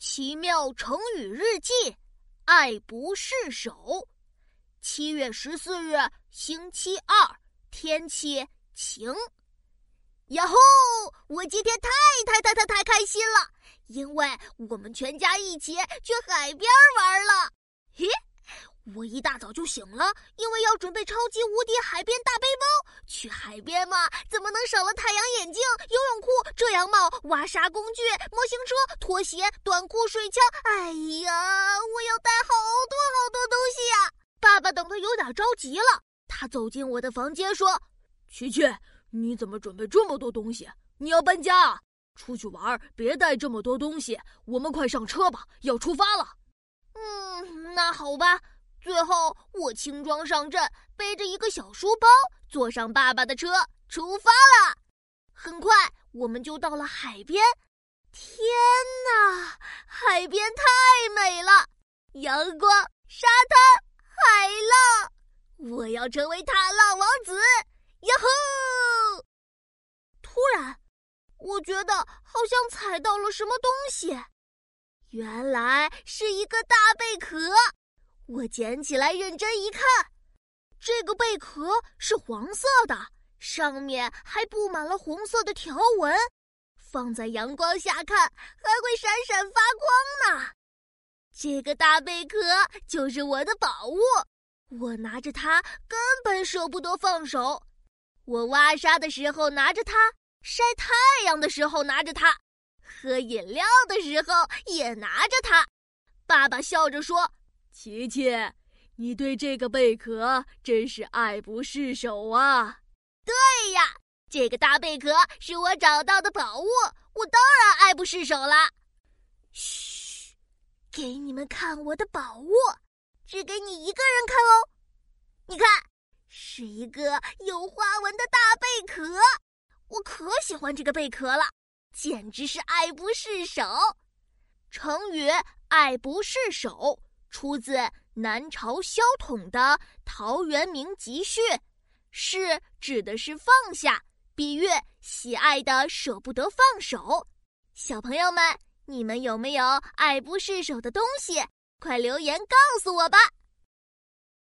奇妙成语日记，爱不释手。七月十四日，星期二，天气晴。呀吼！我今天太太太太太开心了，因为我们全家一起去海边玩了。嘿。我一大早就醒了，因为要准备超级无敌海边大背包。去海边嘛，怎么能少了太阳眼镜、游泳裤、遮阳帽、挖沙工具、模型车、拖鞋、短裤、水枪？哎呀，我要带好多好多东西呀！爸爸等得有点着急了，他走进我的房间说：“琪琪，你怎么准备这么多东西？你要搬家？出去玩别带这么多东西。我们快上车吧，要出发了。”嗯，那好吧。最后，我轻装上阵，背着一个小书包，坐上爸爸的车，出发了。很快，我们就到了海边。天哪，海边太美了，阳光、沙滩、海浪，我要成为踏浪王子！呀吼！突然，我觉得好像踩到了什么东西，原来是一个大贝壳。我捡起来，认真一看，这个贝壳是黄色的，上面还布满了红色的条纹，放在阳光下看还会闪闪发光呢。这个大贝壳就是我的宝物，我拿着它根本舍不得放手。我挖沙的时候拿着它，晒太阳的时候拿着它，喝饮料的时候也拿着它。爸爸笑着说。琪琪，你对这个贝壳真是爱不释手啊！对呀，这个大贝壳是我找到的宝物，我当然爱不释手了。嘘，给你们看我的宝物，只给你一个人看哦。你看，是一个有花纹的大贝壳，我可喜欢这个贝壳了，简直是爱不释手。成语“爱不释手”。出自南朝萧统的《陶渊明集序》，是指的是放下，比喻喜爱的舍不得放手。小朋友们，你们有没有爱不释手的东西？快留言告诉我吧！